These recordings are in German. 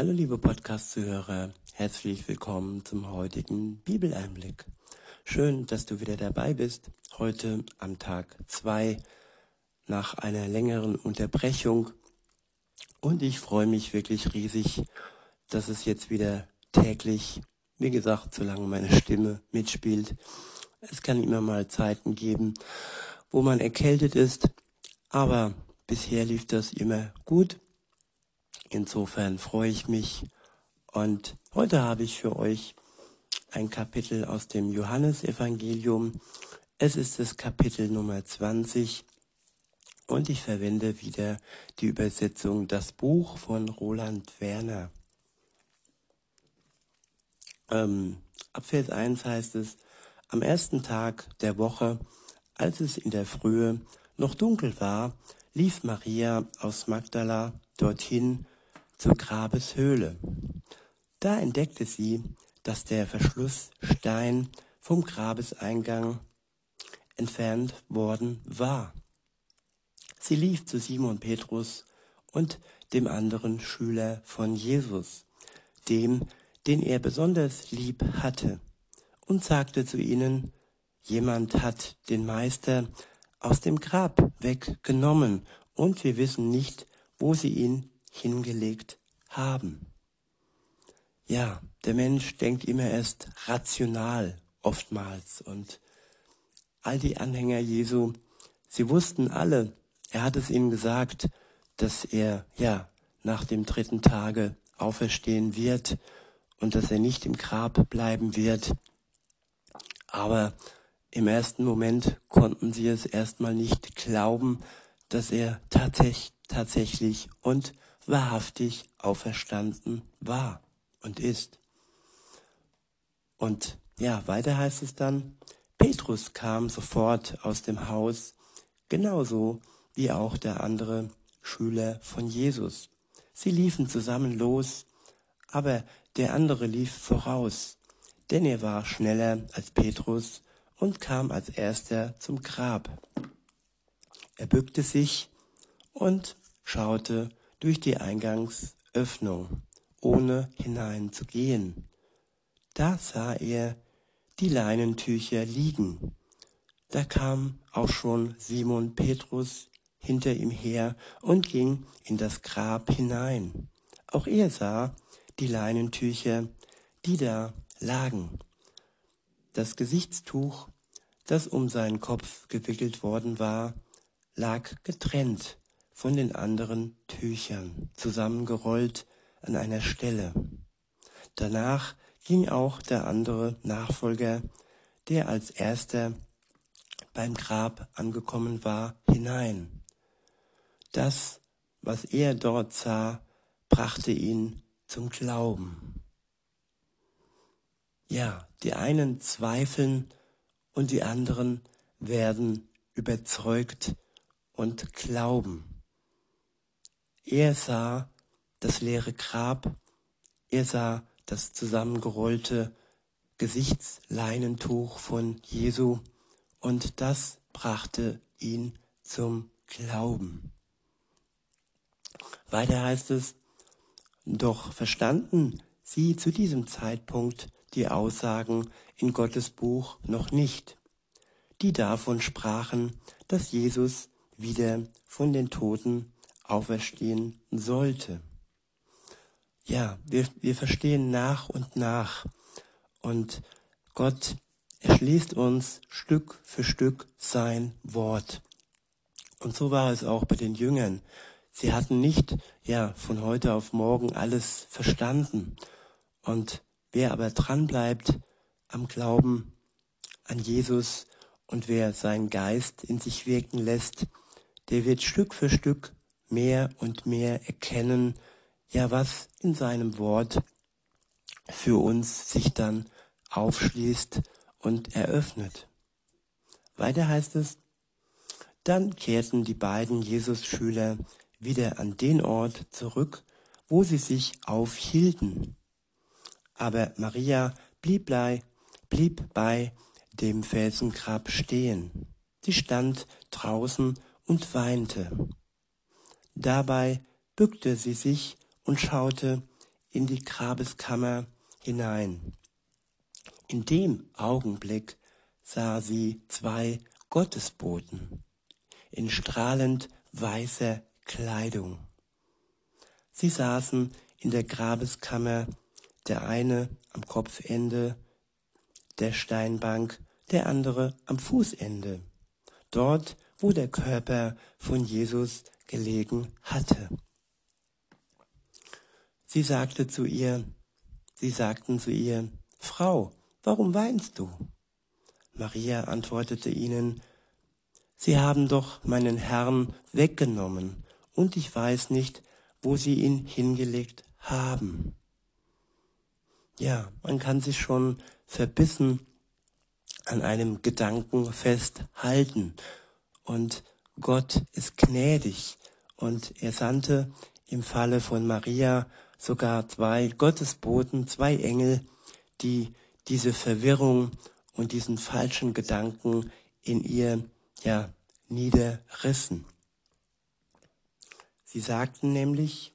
Hallo liebe Podcast-Zuhörer, herzlich willkommen zum heutigen Bibeleinblick. Schön, dass du wieder dabei bist, heute am Tag 2 nach einer längeren Unterbrechung. Und ich freue mich wirklich riesig, dass es jetzt wieder täglich, wie gesagt, solange meine Stimme mitspielt. Es kann immer mal Zeiten geben, wo man erkältet ist, aber bisher lief das immer gut Insofern freue ich mich und heute habe ich für euch ein Kapitel aus dem Johannesevangelium. Es ist das Kapitel Nummer 20 und ich verwende wieder die Übersetzung Das Buch von Roland Werner. Ähm, ab Vers 1 heißt es, am ersten Tag der Woche, als es in der Frühe noch dunkel war, lief Maria aus Magdala dorthin zur Grabeshöhle. Da entdeckte sie, dass der Verschlussstein vom Grabeseingang entfernt worden war. Sie lief zu Simon Petrus und dem anderen Schüler von Jesus, dem, den er besonders lieb hatte, und sagte zu ihnen, jemand hat den Meister aus dem Grab weggenommen, und wir wissen nicht, wo sie ihn hingelegt haben. Ja, der Mensch denkt immer erst rational oftmals und all die Anhänger Jesu, sie wussten alle, er hat es ihnen gesagt, dass er ja nach dem dritten Tage auferstehen wird und dass er nicht im Grab bleiben wird. Aber im ersten Moment konnten sie es erstmal nicht glauben, dass er tatsächlich, tatsächlich und wahrhaftig auferstanden war und ist. Und ja, weiter heißt es dann, Petrus kam sofort aus dem Haus, genauso wie auch der andere Schüler von Jesus. Sie liefen zusammen los, aber der andere lief voraus, denn er war schneller als Petrus und kam als erster zum Grab. Er bückte sich und schaute durch die Eingangsöffnung, ohne hineinzugehen. Da sah er die Leinentücher liegen. Da kam auch schon Simon Petrus hinter ihm her und ging in das Grab hinein. Auch er sah die Leinentücher, die da lagen. Das Gesichtstuch, das um seinen Kopf gewickelt worden war, lag getrennt von den anderen Tüchern, zusammengerollt an einer Stelle. Danach ging auch der andere Nachfolger, der als erster beim Grab angekommen war, hinein. Das, was er dort sah, brachte ihn zum Glauben. Ja, die einen zweifeln und die anderen werden überzeugt und glauben. Er sah das leere Grab, er sah das zusammengerollte Gesichtsleinentuch von Jesu und das brachte ihn zum Glauben. Weiter heißt es, doch verstanden sie zu diesem Zeitpunkt die Aussagen in Gottes Buch noch nicht, die davon sprachen, dass Jesus wieder von den Toten auferstehen sollte. Ja, wir, wir verstehen nach und nach und Gott erschließt uns Stück für Stück sein Wort. Und so war es auch bei den Jüngern. Sie hatten nicht, ja, von heute auf morgen alles verstanden. Und wer aber dran bleibt am Glauben an Jesus und wer seinen Geist in sich wirken lässt, der wird Stück für Stück mehr und mehr erkennen, ja, was in seinem Wort für uns sich dann aufschließt und eröffnet. Weiter heißt es, dann kehrten die beiden Jesus-Schüler wieder an den Ort zurück, wo sie sich aufhielten. Aber Maria blieb bei, blieb bei dem Felsengrab stehen. Sie stand draußen und weinte. Dabei bückte sie sich und schaute in die Grabeskammer hinein. In dem Augenblick sah sie zwei Gottesboten in strahlend weißer Kleidung. Sie saßen in der Grabeskammer, der eine am Kopfende der Steinbank, der andere am Fußende, dort, wo der Körper von Jesus gelegen hatte. Sie sagte zu ihr, sie sagten zu ihr, Frau, warum weinst du? Maria antwortete ihnen, Sie haben doch meinen Herrn weggenommen, und ich weiß nicht, wo Sie ihn hingelegt haben. Ja, man kann sich schon verbissen an einem Gedanken festhalten. Und Gott ist gnädig und er sandte im Falle von Maria sogar zwei Gottesboten, zwei Engel, die diese Verwirrung und diesen falschen Gedanken in ihr ja niederrissen. Sie sagten nämlich,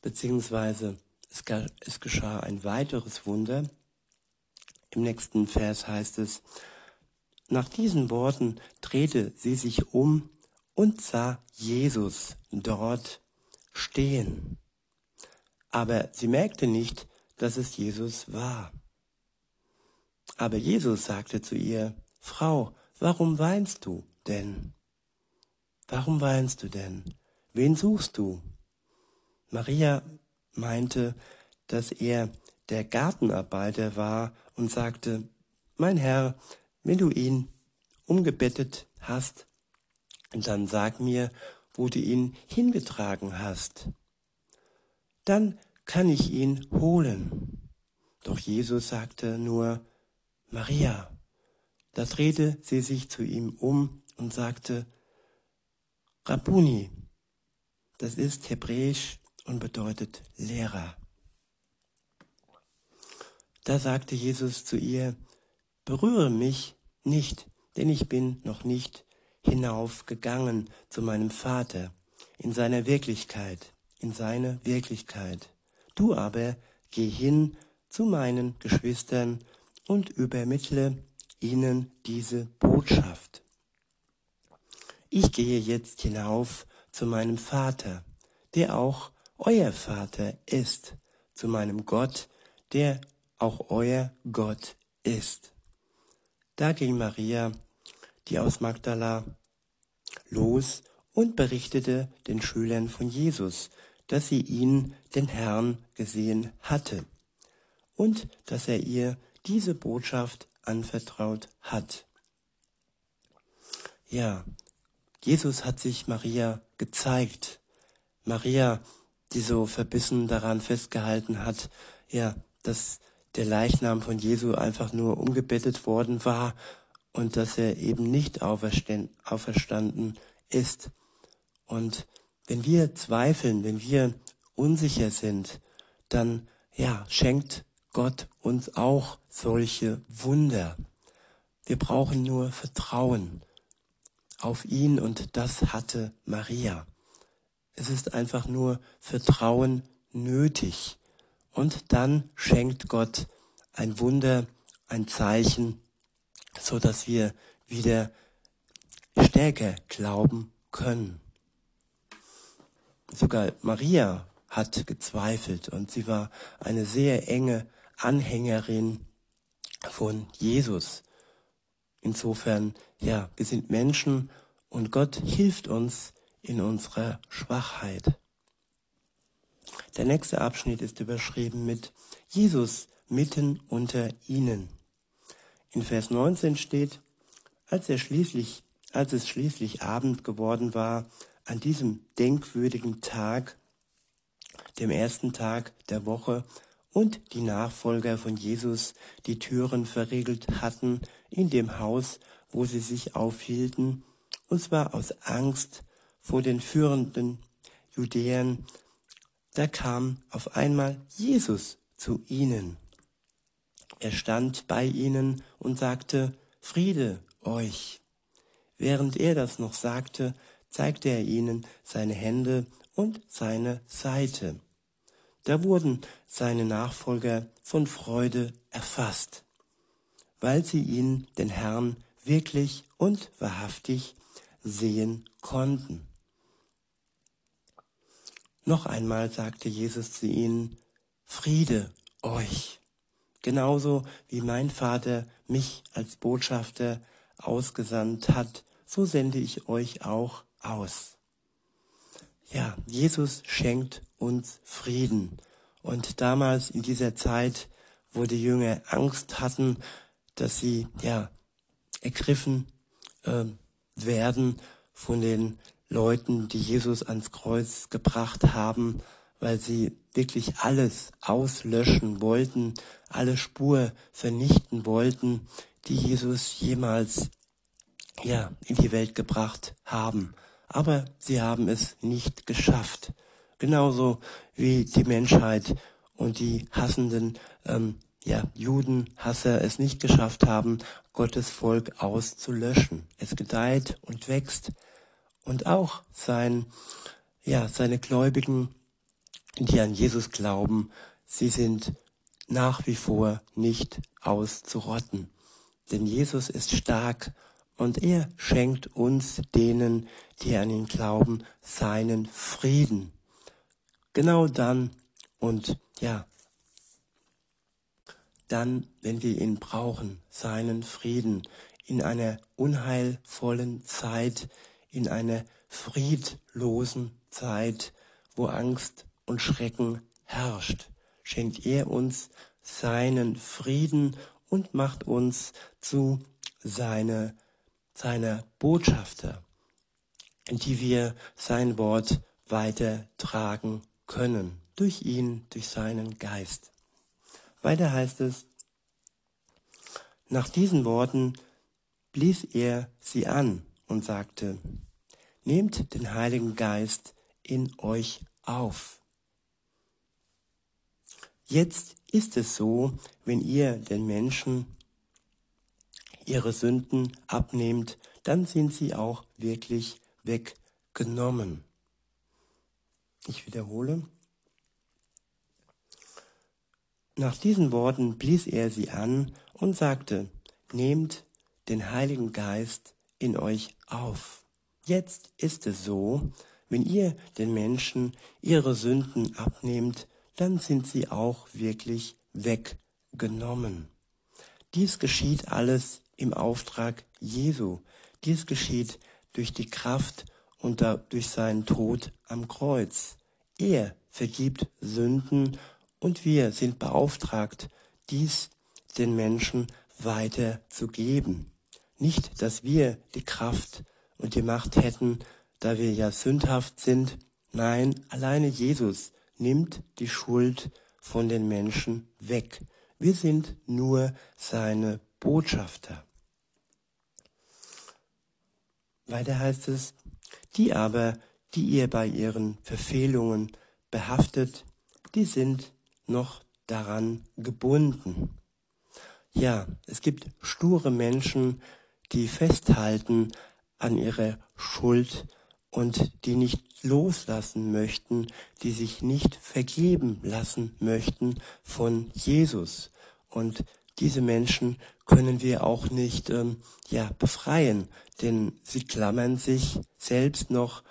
beziehungsweise es, es geschah ein weiteres Wunder. Im nächsten Vers heißt es, nach diesen Worten drehte sie sich um und sah Jesus dort stehen. Aber sie merkte nicht, dass es Jesus war. Aber Jesus sagte zu ihr, Frau, warum weinst du denn? Warum weinst du denn? Wen suchst du? Maria meinte, dass er der Gartenarbeiter war und sagte, mein Herr, wenn du ihn umgebettet hast, dann sag mir, wo du ihn hingetragen hast. Dann kann ich ihn holen. Doch Jesus sagte nur, Maria. Da drehte sie sich zu ihm um und sagte, Rabuni, das ist hebräisch und bedeutet Lehrer. Da sagte Jesus zu ihr, berühre mich nicht, denn ich bin noch nicht hinaufgegangen zu meinem Vater in seiner Wirklichkeit, in seine Wirklichkeit. Du aber geh hin zu meinen Geschwistern und übermittle ihnen diese Botschaft. Ich gehe jetzt hinauf zu meinem Vater, der auch euer Vater ist, zu meinem Gott, der auch euer Gott ist. Da ging Maria, die aus Magdala, los und berichtete den Schülern von Jesus, dass sie ihn, den Herrn, gesehen hatte und dass er ihr diese Botschaft anvertraut hat. Ja, Jesus hat sich Maria gezeigt. Maria die so verbissen daran festgehalten hat, ja, dass der Leichnam von Jesu einfach nur umgebettet worden war und dass er eben nicht auferstanden ist. Und wenn wir zweifeln, wenn wir unsicher sind, dann ja, schenkt Gott uns auch solche Wunder. Wir brauchen nur Vertrauen auf ihn und das hatte Maria. Es ist einfach nur Vertrauen nötig. Und dann schenkt Gott ein Wunder, ein Zeichen, so dass wir wieder stärker glauben können. Sogar Maria hat gezweifelt und sie war eine sehr enge Anhängerin von Jesus. Insofern, ja, wir sind Menschen und Gott hilft uns, in unserer Schwachheit. Der nächste Abschnitt ist überschrieben mit Jesus mitten unter ihnen. In Vers 19 steht, als er schließlich, als es schließlich Abend geworden war, an diesem denkwürdigen Tag, dem ersten Tag der Woche, und die Nachfolger von Jesus die Türen verriegelt hatten in dem Haus, wo sie sich aufhielten, und zwar aus Angst vor den führenden Judäern, da kam auf einmal Jesus zu ihnen. Er stand bei ihnen und sagte, Friede euch. Während er das noch sagte, zeigte er ihnen seine Hände und seine Seite. Da wurden seine Nachfolger von Freude erfasst, weil sie ihn, den Herrn, wirklich und wahrhaftig sehen konnten. Noch einmal sagte Jesus zu ihnen, Friede euch. Genauso wie mein Vater mich als Botschafter ausgesandt hat, so sende ich euch auch aus. Ja, Jesus schenkt uns Frieden. Und damals in dieser Zeit, wo die Jünger Angst hatten, dass sie ja ergriffen äh, werden von den Leuten, die Jesus ans Kreuz gebracht haben, weil sie wirklich alles auslöschen wollten, alle Spur vernichten wollten, die Jesus jemals ja, in die Welt gebracht haben. Aber sie haben es nicht geschafft. Genauso wie die Menschheit und die hassenden ähm, ja, Judenhasser es nicht geschafft haben, Gottes Volk auszulöschen. Es gedeiht und wächst. Und auch sein, ja, seine Gläubigen, die an Jesus glauben, sie sind nach wie vor nicht auszurotten. Denn Jesus ist stark und er schenkt uns denen, die an ihn glauben, seinen Frieden. Genau dann und ja, dann, wenn wir ihn brauchen, seinen Frieden in einer unheilvollen Zeit, in einer friedlosen Zeit, wo Angst und Schrecken herrscht, schenkt er uns seinen Frieden und macht uns zu seine, seiner Botschafter, die wir sein Wort weitertragen können, durch ihn, durch seinen Geist. Weiter heißt es, nach diesen Worten blies er sie an und sagte, nehmt den Heiligen Geist in euch auf. Jetzt ist es so, wenn ihr den Menschen ihre Sünden abnehmt, dann sind sie auch wirklich weggenommen. Ich wiederhole, Nach diesen Worten blies er sie an und sagte, nehmt den Heiligen Geist in euch auf. Jetzt ist es so, wenn ihr den Menschen ihre Sünden abnehmt, dann sind sie auch wirklich weggenommen. Dies geschieht alles im Auftrag Jesu. Dies geschieht durch die Kraft und durch seinen Tod am Kreuz. Er vergibt Sünden und wir sind beauftragt, dies den Menschen weiterzugeben. Nicht, dass wir die Kraft und die Macht hätten, da wir ja sündhaft sind. Nein, alleine Jesus nimmt die Schuld von den Menschen weg. Wir sind nur seine Botschafter. Weiter heißt es, die aber, die ihr bei ihren Verfehlungen behaftet, die sind noch daran gebunden. Ja, es gibt sture Menschen, die festhalten an ihrer Schuld und die nicht loslassen möchten, die sich nicht vergeben lassen möchten von Jesus. Und diese Menschen können wir auch nicht ähm, ja, befreien, denn sie klammern sich selbst noch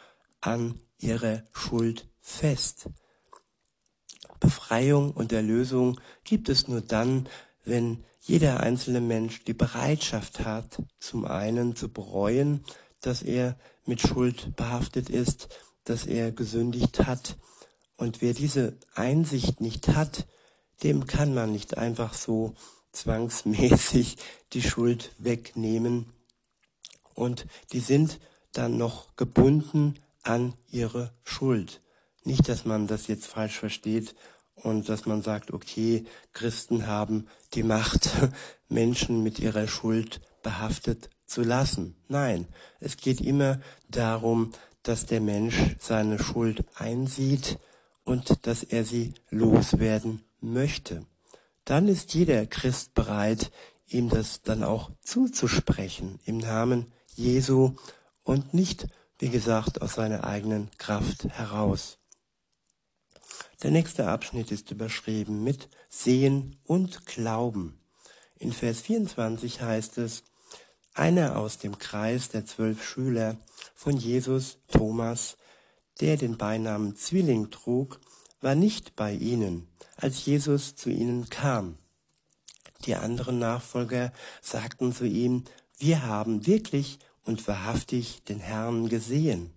an ihre Schuld fest. Befreiung und Erlösung gibt es nur dann, wenn jeder einzelne Mensch die Bereitschaft hat, zum einen zu bereuen, dass er mit Schuld behaftet ist, dass er gesündigt hat. Und wer diese Einsicht nicht hat, dem kann man nicht einfach so zwangsmäßig die Schuld wegnehmen. Und die sind dann noch gebunden an ihre Schuld. Nicht, dass man das jetzt falsch versteht und dass man sagt, okay, Christen haben die Macht, Menschen mit ihrer Schuld behaftet zu lassen. Nein, es geht immer darum, dass der Mensch seine Schuld einsieht und dass er sie loswerden möchte. Dann ist jeder Christ bereit, ihm das dann auch zuzusprechen im Namen Jesu und nicht wie gesagt, aus seiner eigenen Kraft heraus. Der nächste Abschnitt ist überschrieben mit Sehen und Glauben. In Vers 24 heißt es, einer aus dem Kreis der zwölf Schüler von Jesus, Thomas, der den Beinamen Zwilling trug, war nicht bei ihnen, als Jesus zu ihnen kam. Die anderen Nachfolger sagten zu ihm, wir haben wirklich und wahrhaftig den Herrn gesehen.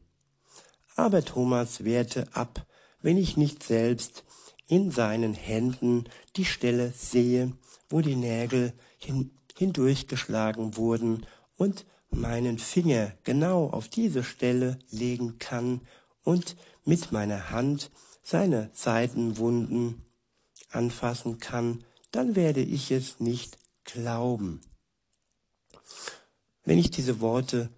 Aber Thomas wehrte ab, wenn ich nicht selbst in seinen Händen die Stelle sehe, wo die Nägel hin, hindurchgeschlagen wurden und meinen Finger genau auf diese Stelle legen kann und mit meiner Hand seine Seitenwunden anfassen kann, dann werde ich es nicht glauben. Wenn ich diese Worte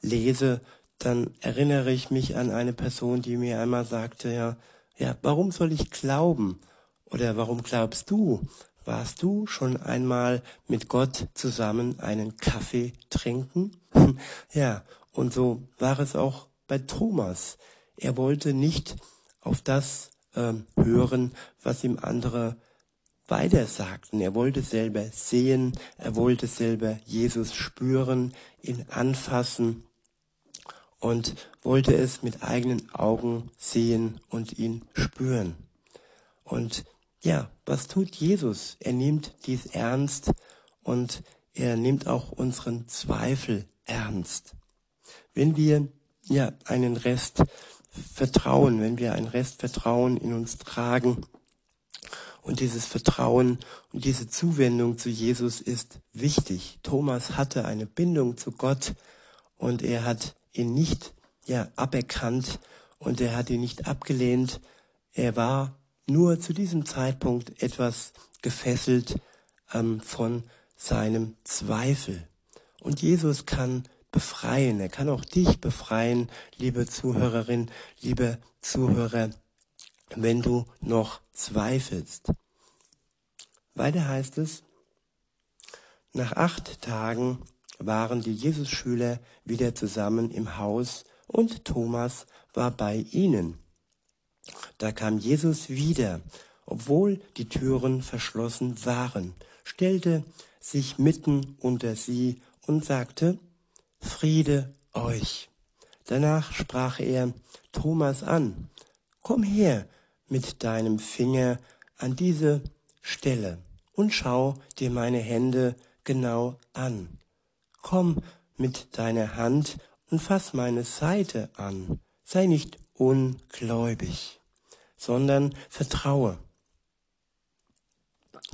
lese, dann erinnere ich mich an eine Person, die mir einmal sagte, ja, ja, warum soll ich glauben? Oder warum glaubst du? Warst du schon einmal mit Gott zusammen einen Kaffee trinken? ja, und so war es auch bei Thomas. Er wollte nicht auf das ähm, hören, was ihm andere weiter sagten. Er wollte selber sehen, er wollte selber Jesus spüren, ihn anfassen und wollte es mit eigenen Augen sehen und ihn spüren. Und ja, was tut Jesus? Er nimmt dies ernst und er nimmt auch unseren Zweifel ernst. Wenn wir ja einen Rest Vertrauen, wenn wir ein Rest Vertrauen in uns tragen, und dieses Vertrauen und diese Zuwendung zu Jesus ist wichtig. Thomas hatte eine Bindung zu Gott und er hat ihn nicht ja, aberkannt und er hat ihn nicht abgelehnt. Er war nur zu diesem Zeitpunkt etwas gefesselt ähm, von seinem Zweifel. Und Jesus kann befreien. Er kann auch dich befreien, liebe Zuhörerin, liebe Zuhörer, wenn du noch zweifelst. Weiter heißt es, nach acht Tagen waren die Jesus-Schüler wieder zusammen im Haus und Thomas war bei ihnen. Da kam Jesus wieder, obwohl die Türen verschlossen waren, stellte sich mitten unter sie und sagte, Friede euch. Danach sprach er Thomas an, komm her mit deinem Finger an diese Stelle und schau dir meine Hände genau an. Komm mit deiner Hand und fass meine Seite an. Sei nicht ungläubig, sondern vertraue.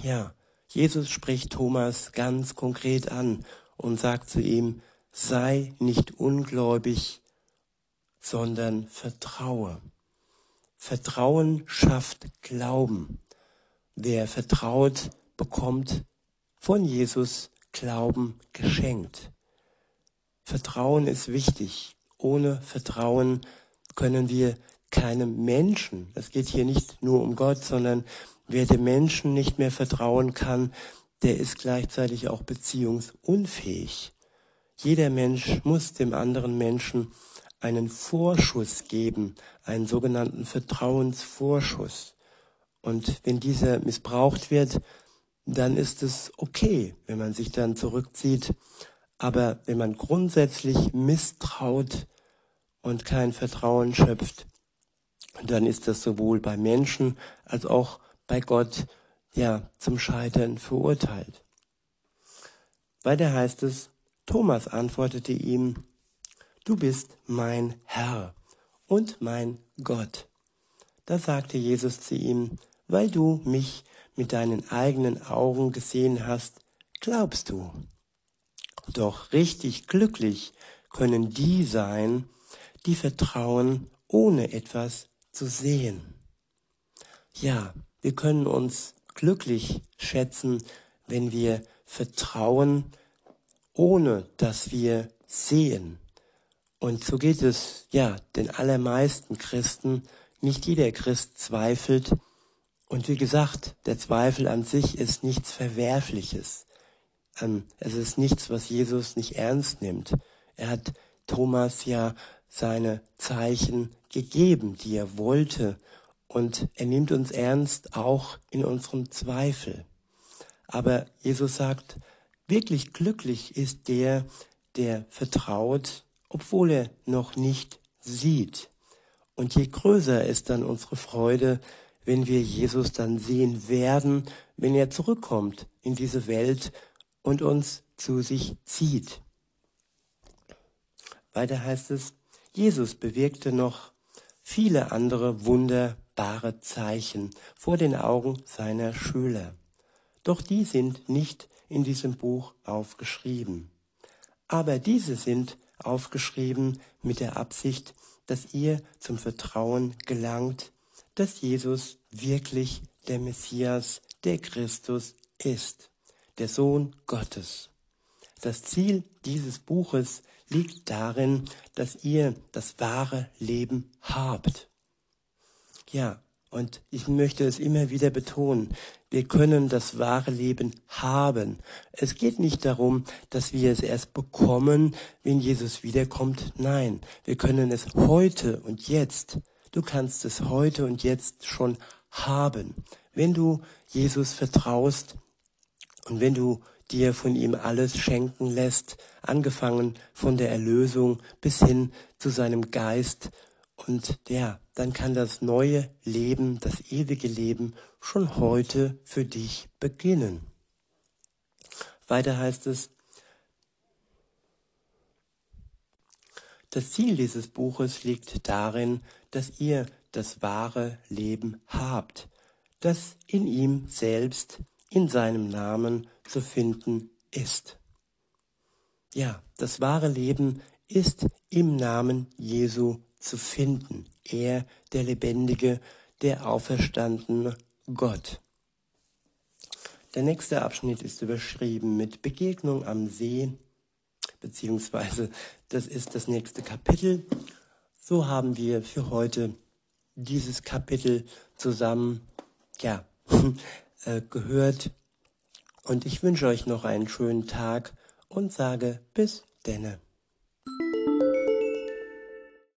Ja, Jesus spricht Thomas ganz konkret an und sagt zu ihm, sei nicht ungläubig, sondern vertraue. Vertrauen schafft Glauben. Wer vertraut, bekommt von Jesus Glauben geschenkt. Vertrauen ist wichtig. Ohne Vertrauen können wir keinem Menschen, es geht hier nicht nur um Gott, sondern wer dem Menschen nicht mehr vertrauen kann, der ist gleichzeitig auch beziehungsunfähig. Jeder Mensch muss dem anderen Menschen einen Vorschuss geben, einen sogenannten Vertrauensvorschuss. Und wenn dieser missbraucht wird, dann ist es okay, wenn man sich dann zurückzieht. Aber wenn man grundsätzlich misstraut und kein Vertrauen schöpft, dann ist das sowohl bei Menschen als auch bei Gott ja zum Scheitern verurteilt. Weiter heißt es, Thomas antwortete ihm, du bist mein Herr und mein Gott. Da sagte Jesus zu ihm, weil du mich mit deinen eigenen Augen gesehen hast, glaubst du. Doch richtig glücklich können die sein, die vertrauen, ohne etwas zu sehen. Ja, wir können uns glücklich schätzen, wenn wir vertrauen, ohne dass wir sehen. Und so geht es ja den allermeisten Christen. Nicht jeder Christ zweifelt, und wie gesagt, der Zweifel an sich ist nichts Verwerfliches. Ähm, es ist nichts, was Jesus nicht ernst nimmt. Er hat Thomas ja seine Zeichen gegeben, die er wollte. Und er nimmt uns ernst auch in unserem Zweifel. Aber Jesus sagt, wirklich glücklich ist der, der vertraut, obwohl er noch nicht sieht. Und je größer ist dann unsere Freude, wenn wir Jesus dann sehen werden, wenn er zurückkommt in diese Welt und uns zu sich zieht. Weiter heißt es, Jesus bewirkte noch viele andere wunderbare Zeichen vor den Augen seiner Schüler. Doch die sind nicht in diesem Buch aufgeschrieben. Aber diese sind aufgeschrieben mit der Absicht, dass ihr zum Vertrauen gelangt, dass Jesus wirklich der Messias, der Christus ist, der Sohn Gottes. Das Ziel dieses Buches liegt darin, dass ihr das wahre Leben habt. Ja, und ich möchte es immer wieder betonen, wir können das wahre Leben haben. Es geht nicht darum, dass wir es erst bekommen, wenn Jesus wiederkommt. Nein, wir können es heute und jetzt. Du kannst es heute und jetzt schon haben. Wenn du Jesus vertraust und wenn du dir von ihm alles schenken lässt, angefangen von der Erlösung bis hin zu seinem Geist und ja, dann kann das neue Leben, das ewige Leben schon heute für dich beginnen. Weiter heißt es, das Ziel dieses Buches liegt darin, dass ihr das wahre Leben habt, das in ihm selbst, in seinem Namen zu finden ist. Ja, das wahre Leben ist im Namen Jesu zu finden. Er, der lebendige, der auferstandene Gott. Der nächste Abschnitt ist überschrieben mit Begegnung am See, beziehungsweise das ist das nächste Kapitel. So haben wir für heute dieses Kapitel zusammen ja, äh, gehört. Und ich wünsche euch noch einen schönen Tag und sage bis denne.